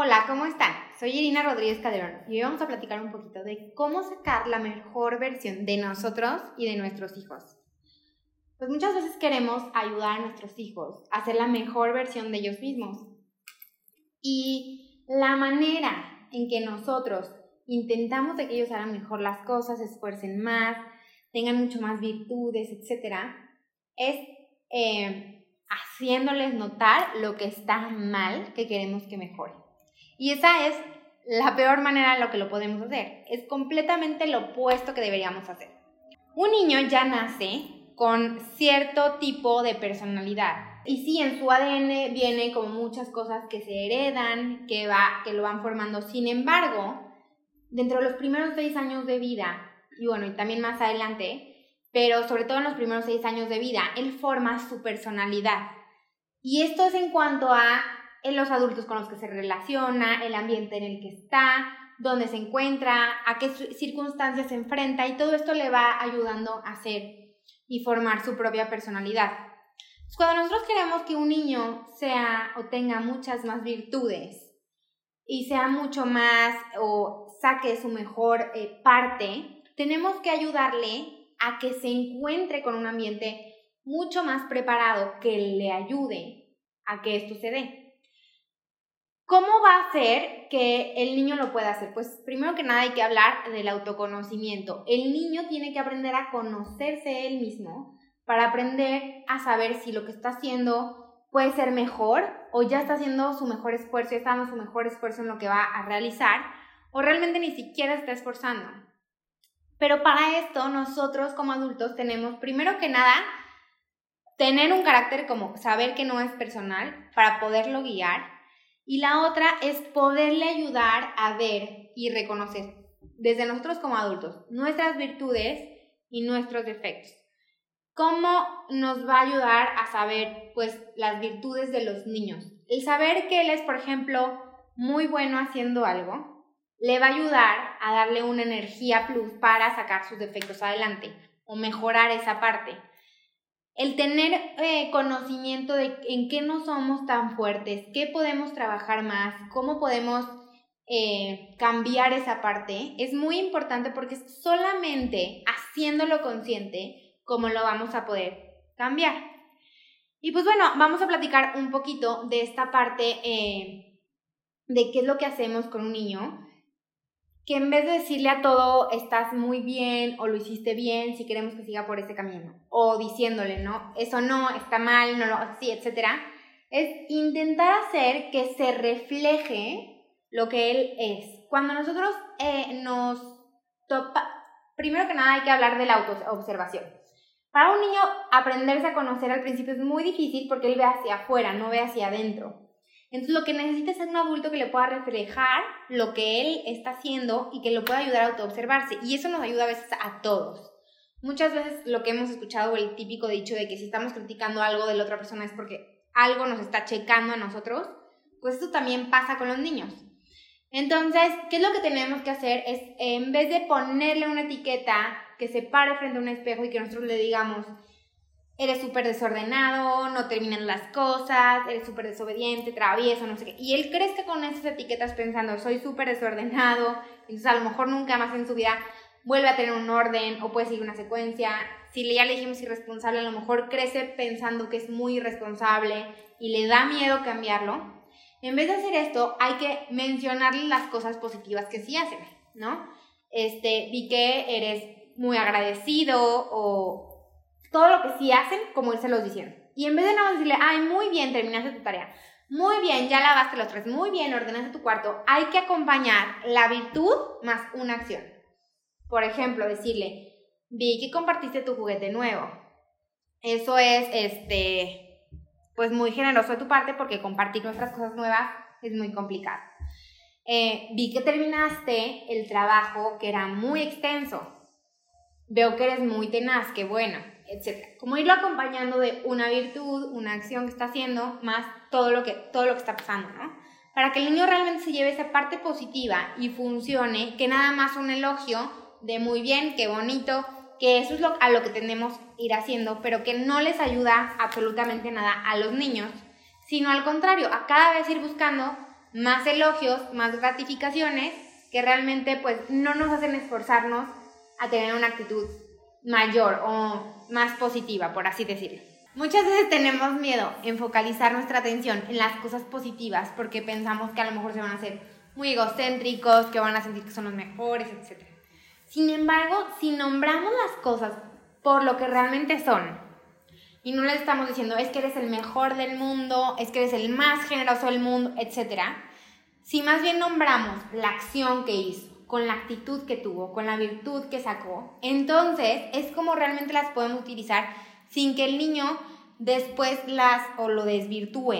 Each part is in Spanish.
Hola, ¿cómo están? Soy Irina Rodríguez Calderón y hoy vamos a platicar un poquito de cómo sacar la mejor versión de nosotros y de nuestros hijos. Pues muchas veces queremos ayudar a nuestros hijos a ser la mejor versión de ellos mismos. Y la manera en que nosotros intentamos que ellos hagan mejor las cosas, se esfuercen más, tengan mucho más virtudes, etc., es eh, haciéndoles notar lo que está mal que queremos que mejore. Y esa es la peor manera en lo que lo podemos hacer. Es completamente lo opuesto que deberíamos hacer. Un niño ya nace con cierto tipo de personalidad. Y sí, en su ADN viene como muchas cosas que se heredan, que, va, que lo van formando. Sin embargo, dentro de los primeros seis años de vida, y bueno, y también más adelante, pero sobre todo en los primeros seis años de vida, él forma su personalidad. Y esto es en cuanto a en los adultos con los que se relaciona, el ambiente en el que está, dónde se encuentra, a qué circunstancias se enfrenta y todo esto le va ayudando a hacer y formar su propia personalidad. cuando nosotros queremos que un niño sea o tenga muchas más virtudes y sea mucho más o saque su mejor eh, parte, tenemos que ayudarle a que se encuentre con un ambiente mucho más preparado que le ayude a que esto se dé. ¿Cómo va a ser que el niño lo pueda hacer? Pues primero que nada hay que hablar del autoconocimiento. El niño tiene que aprender a conocerse él mismo para aprender a saber si lo que está haciendo puede ser mejor o ya está haciendo su mejor esfuerzo, ya está dando su mejor esfuerzo en lo que va a realizar o realmente ni siquiera está esforzando. Pero para esto nosotros como adultos tenemos primero que nada tener un carácter como saber que no es personal para poderlo guiar y la otra es poderle ayudar a ver y reconocer desde nosotros como adultos nuestras virtudes y nuestros defectos. ¿Cómo nos va a ayudar a saber pues las virtudes de los niños? El saber que él es, por ejemplo, muy bueno haciendo algo, le va a ayudar a darle una energía plus para sacar sus defectos adelante o mejorar esa parte el tener eh, conocimiento de en qué no somos tan fuertes, qué podemos trabajar más, cómo podemos eh, cambiar esa parte, es muy importante porque es solamente haciéndolo consciente como lo vamos a poder cambiar. Y pues bueno, vamos a platicar un poquito de esta parte eh, de qué es lo que hacemos con un niño que en vez de decirle a todo estás muy bien o lo hiciste bien, si queremos que siga por ese camino, o diciéndole, ¿no? Eso no, está mal, no lo, sí, etcétera, es intentar hacer que se refleje lo que él es. Cuando nosotros eh, nos topa, primero que nada hay que hablar de la autoobservación. Para un niño aprenderse a conocer al principio es muy difícil porque él ve hacia afuera, no ve hacia adentro. Entonces lo que necesita es un adulto que le pueda reflejar lo que él está haciendo y que lo pueda ayudar a autoobservarse. Y eso nos ayuda a veces a todos. Muchas veces lo que hemos escuchado, el típico dicho de que si estamos criticando algo de la otra persona es porque algo nos está checando a nosotros, pues esto también pasa con los niños. Entonces, ¿qué es lo que tenemos que hacer? Es en vez de ponerle una etiqueta que se pare frente a un espejo y que nosotros le digamos, eres súper desordenado, no terminan las cosas, eres súper desobediente, travieso, no sé qué. Y él crezca con esas etiquetas pensando, soy súper desordenado, entonces a lo mejor nunca más en su vida vuelve a tener un orden o puede seguir una secuencia. Si ya le dijimos irresponsable, a lo mejor crece pensando que es muy irresponsable y le da miedo cambiarlo. En vez de hacer esto, hay que mencionarle las cosas positivas que sí hacen, ¿no? Este, vi que eres muy agradecido o todo lo que sí hacen, como él se los diciendo. Y en vez de nada decirle, ay, muy bien, terminaste tu tarea, muy bien, ya lavaste los tres, muy bien, ordenaste tu cuarto, hay que acompañar la virtud más una acción. Por ejemplo, decirle, vi que compartiste tu juguete nuevo. Eso es, este, pues muy generoso de tu parte porque compartir nuestras cosas nuevas es muy complicado. eh, vi que terminaste el trabajo que era muy extenso. Veo que eres muy tenaz, que bueno, etc. Como irlo acompañando de una virtud, una acción que está haciendo, más todo lo que, todo lo que está pasando, ¿no? Para que el niño realmente se lleve esa parte positiva y funcione, que nada más un elogio de muy bien, qué bonito, que eso es lo, a lo que tenemos ir haciendo, pero que no les ayuda absolutamente nada a los niños, sino al contrario, a cada vez ir buscando más elogios, más gratificaciones, que realmente pues no nos hacen esforzarnos a tener una actitud mayor o más positiva, por así decirlo. Muchas veces tenemos miedo en focalizar nuestra atención en las cosas positivas porque pensamos que a lo mejor se van a hacer muy egocéntricos, que van a sentir que son los mejores, etc. Sin embargo, si nombramos las cosas por lo que realmente son, y no le estamos diciendo es que eres el mejor del mundo, es que eres el más generoso del mundo, etc. Si más bien nombramos la acción que hizo, con la actitud que tuvo, con la virtud que sacó, entonces es como realmente las podemos utilizar sin que el niño después las o lo desvirtúe,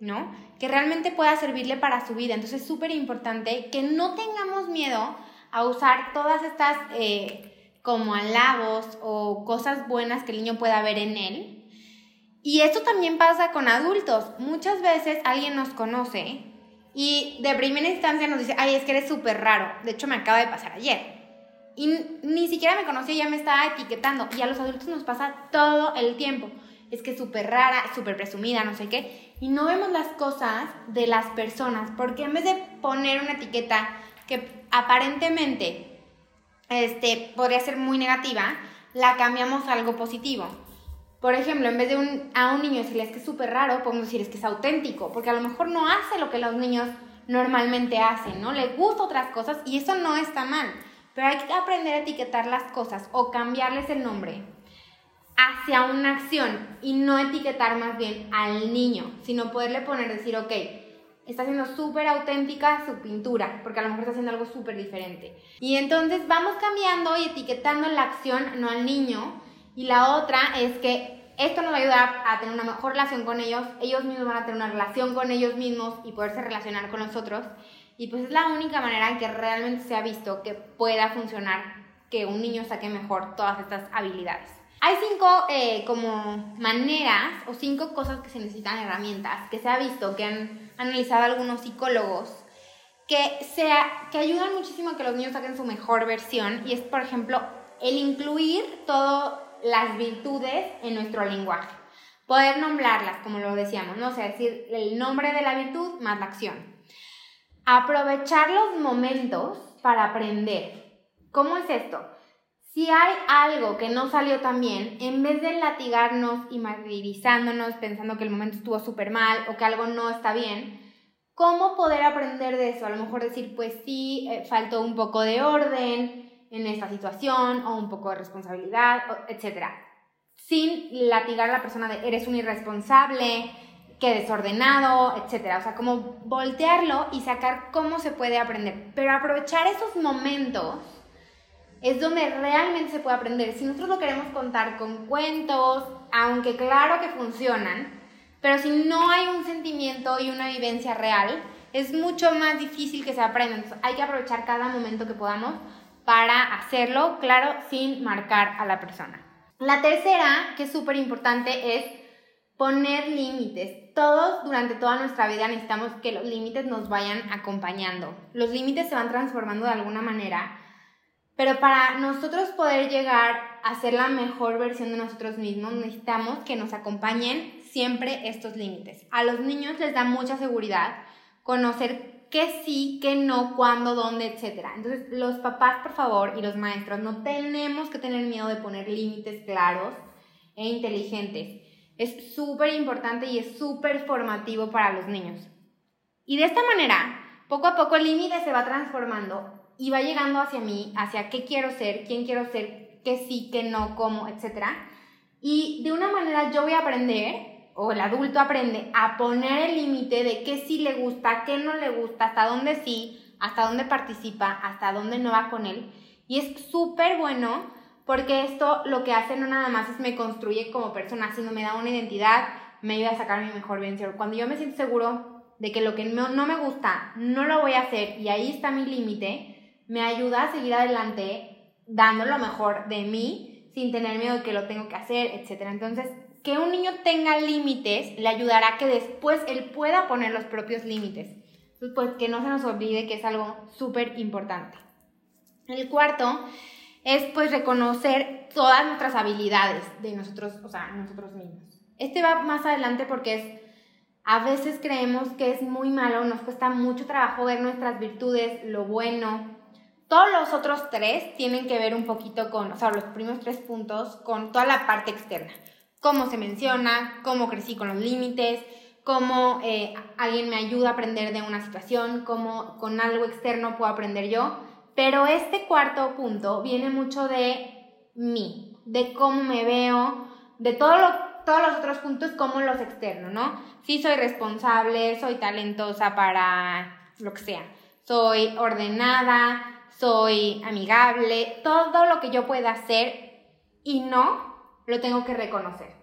¿no? Que realmente pueda servirle para su vida. Entonces es súper importante que no tengamos miedo a usar todas estas eh, como halagos o cosas buenas que el niño pueda ver en él y esto también pasa con adultos. Muchas veces alguien nos conoce y de primera instancia nos dice, ay, es que eres súper raro. De hecho, me acaba de pasar ayer. Y ni siquiera me conocía ya me estaba etiquetando. Y a los adultos nos pasa todo el tiempo. Es que es súper rara, súper presumida, no sé qué. Y no vemos las cosas de las personas. Porque en vez de poner una etiqueta que aparentemente este, podría ser muy negativa, la cambiamos a algo positivo. Por ejemplo, en vez de a un niño decirle es que es súper raro, podemos decir es que es auténtico, porque a lo mejor no hace lo que los niños normalmente hacen, ¿no? Le gusta otras cosas y eso no está mal, pero hay que aprender a etiquetar las cosas o cambiarles el nombre hacia una acción y no etiquetar más bien al niño, sino poderle poner, decir, ok, está haciendo súper auténtica su pintura, porque a lo mejor está haciendo algo súper diferente. Y entonces vamos cambiando y etiquetando la acción, no al niño, y la otra es que esto nos va a ayudar a tener una mejor relación con ellos, ellos mismos van a tener una relación con ellos mismos y poderse relacionar con nosotros. Y pues es la única manera en que realmente se ha visto que pueda funcionar que un niño saque mejor todas estas habilidades. Hay cinco eh, como maneras o cinco cosas que se necesitan herramientas que se ha visto, que han analizado algunos psicólogos, que, sea, que ayudan muchísimo a que los niños saquen su mejor versión y es, por ejemplo, el incluir todo las virtudes en nuestro lenguaje. Poder nombrarlas, como lo decíamos, ¿no? O sea, decir el nombre de la virtud más la acción. Aprovechar los momentos para aprender. ¿Cómo es esto? Si hay algo que no salió tan bien, en vez de latigarnos y martirizándonos pensando que el momento estuvo súper mal o que algo no está bien, ¿cómo poder aprender de eso? A lo mejor decir, pues sí, eh, faltó un poco de orden, en esta situación o un poco de responsabilidad, etc. Sin latigar a la persona de eres un irresponsable, que desordenado, etc. O sea, como voltearlo y sacar cómo se puede aprender. Pero aprovechar esos momentos es donde realmente se puede aprender. Si nosotros lo queremos contar con cuentos, aunque claro que funcionan, pero si no hay un sentimiento y una vivencia real, es mucho más difícil que se aprenda. Entonces, hay que aprovechar cada momento que podamos para hacerlo, claro, sin marcar a la persona. La tercera, que es súper importante, es poner límites. Todos durante toda nuestra vida necesitamos que los límites nos vayan acompañando. Los límites se van transformando de alguna manera, pero para nosotros poder llegar a ser la mejor versión de nosotros mismos, necesitamos que nos acompañen siempre estos límites. A los niños les da mucha seguridad conocer qué sí, qué no, cuándo, dónde, etc. Entonces, los papás, por favor, y los maestros, no tenemos que tener miedo de poner límites claros e inteligentes. Es súper importante y es súper formativo para los niños. Y de esta manera, poco a poco el límite se va transformando y va llegando hacia mí, hacia qué quiero ser, quién quiero ser, qué sí, qué no, cómo, etc. Y de una manera yo voy a aprender o el adulto aprende a poner el límite de qué sí le gusta, qué no le gusta, hasta dónde sí, hasta dónde participa, hasta dónde no va con él. Y es súper bueno porque esto lo que hace no nada más es me construye como persona, sino me da una identidad, me ayuda a sacar mi mejor vencer. Cuando yo me siento seguro de que lo que no, no me gusta no lo voy a hacer y ahí está mi límite, me ayuda a seguir adelante dando lo mejor de mí sin tener miedo de que lo tengo que hacer, etc. Entonces, que un niño tenga límites le ayudará a que después él pueda poner los propios límites. Entonces, pues que no se nos olvide que es algo súper importante. El cuarto es pues reconocer todas nuestras habilidades de nosotros, o sea, nosotros mismos. Este va más adelante porque es, a veces creemos que es muy malo, nos cuesta mucho trabajo ver nuestras virtudes, lo bueno. Todos los otros tres tienen que ver un poquito con, o sea, los primeros tres puntos, con toda la parte externa. Cómo se menciona, cómo crecí con los límites, cómo eh, alguien me ayuda a aprender de una situación, cómo con algo externo puedo aprender yo. Pero este cuarto punto viene mucho de mí, de cómo me veo, de todo todos los otros puntos como los externos, ¿no? Sí soy responsable, soy talentosa para lo que sea, soy ordenada, soy amigable, todo lo que yo pueda hacer y no, lo tengo que reconocer.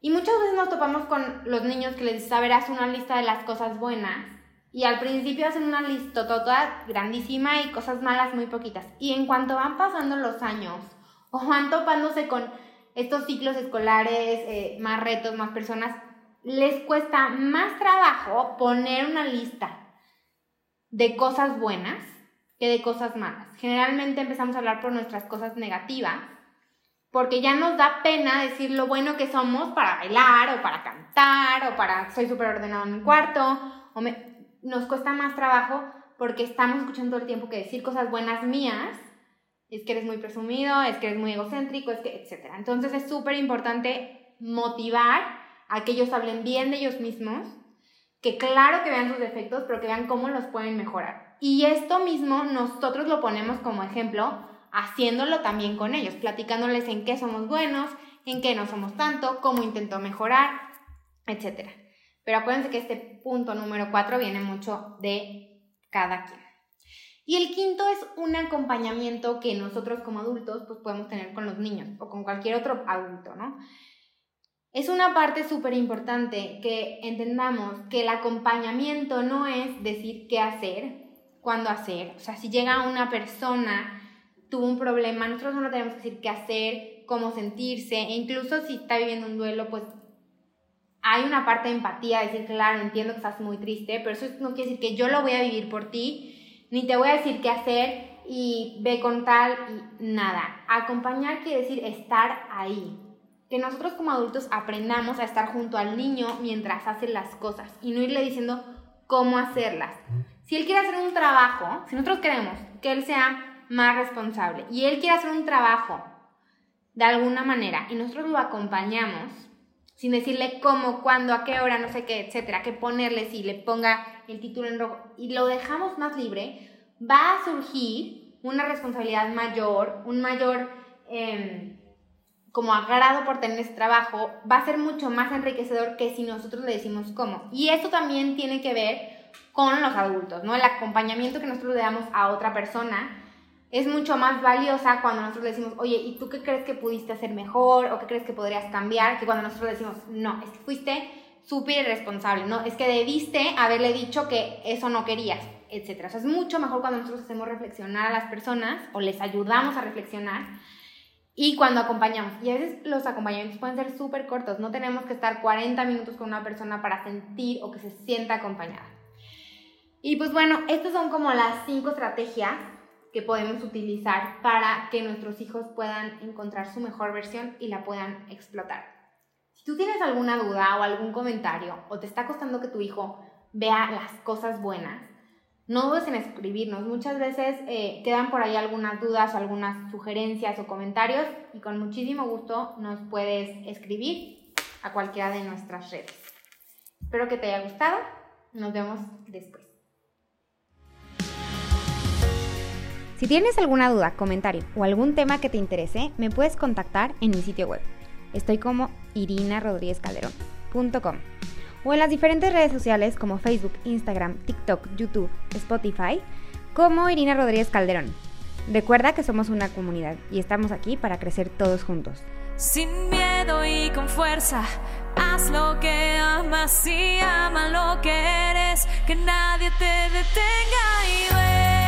Y muchas veces nos topamos con los niños que les dicen, a ver, haz una lista de las cosas buenas y al principio hacen una lista toda grandísima y cosas malas muy poquitas. Y en cuanto van pasando los años o van topándose con estos ciclos escolares, eh, más retos, más personas, les cuesta más trabajo poner una lista de cosas buenas que de cosas malas. Generalmente empezamos a hablar por nuestras cosas negativas, porque ya nos da pena decir lo bueno que somos para bailar o para cantar o para soy súper ordenado en mi cuarto o nos cuesta más trabajo porque estamos escuchando todo el tiempo que decir cosas buenas mías es que eres muy presumido, es que eres muy egocéntrico, es que, etc. Entonces es súper importante motivar a que ellos hablen bien de ellos mismos, que claro que vean sus defectos, pero que vean cómo los pueden mejorar. Y esto mismo nosotros lo ponemos como ejemplo, haciéndolo también con ellos, platicándoles en qué somos buenos, en qué no somos tanto, cómo intento mejorar, etcétera. Pero acuérdense que este punto número cuatro viene mucho de cada quien. Y el quinto es un acompañamiento que nosotros como adultos pues podemos tener con los niños o con cualquier otro adulto, ¿no? Es una parte súper importante que entendamos que el acompañamiento no es decir qué hacer, cuándo hacer. O sea, si llega una persona, tuvo un problema, nosotros no tenemos que decir qué hacer, cómo sentirse, e incluso si está viviendo un duelo, pues hay una parte de empatía, decir, claro, entiendo que estás muy triste, pero eso no quiere decir que yo lo voy a vivir por ti, ni te voy a decir qué hacer y ve con tal y nada. Acompañar quiere decir estar ahí. Que nosotros como adultos aprendamos a estar junto al niño mientras hace las cosas y no irle diciendo cómo hacerlas. Si él quiere hacer un trabajo, si nosotros queremos que él sea más responsable y él quiere hacer un trabajo de alguna manera y nosotros lo acompañamos, sin decirle cómo, cuándo, a qué hora, no sé qué, etcétera, que ponerle si le ponga el título en rojo y lo dejamos más libre, va a surgir una responsabilidad mayor, un mayor em, como agrado por tener ese trabajo, va a ser mucho más enriquecedor que si nosotros le decimos cómo. Y esto también tiene que ver con los adultos, ¿no? El acompañamiento que nosotros le damos a otra persona es mucho más valiosa cuando nosotros le decimos, oye, ¿y tú qué crees que pudiste hacer mejor o qué crees que podrías cambiar? Que cuando nosotros decimos, no, es que fuiste súper irresponsable, ¿no? Es que debiste haberle dicho que eso no querías, etc. O es mucho mejor cuando nosotros hacemos reflexionar a las personas o les ayudamos a reflexionar y cuando acompañamos. Y a veces los acompañamientos pueden ser súper cortos, no tenemos que estar 40 minutos con una persona para sentir o que se sienta acompañada. Y pues bueno, estas son como las cinco estrategias que podemos utilizar para que nuestros hijos puedan encontrar su mejor versión y la puedan explotar. Si tú tienes alguna duda o algún comentario o te está costando que tu hijo vea las cosas buenas, no dudes en escribirnos. Muchas veces eh, quedan por ahí algunas dudas o algunas sugerencias o comentarios y con muchísimo gusto nos puedes escribir a cualquiera de nuestras redes. Espero que te haya gustado. Nos vemos después. Si tienes alguna duda, comentario o algún tema que te interese, me puedes contactar en mi sitio web. Estoy como irinarodríguezcalderón.com o en las diferentes redes sociales como Facebook, Instagram, TikTok, YouTube, Spotify, como Irina Rodríguez Calderón. Recuerda que somos una comunidad y estamos aquí para crecer todos juntos. Sin miedo y con fuerza Haz lo que amas y ama lo que eres, que nadie te detenga.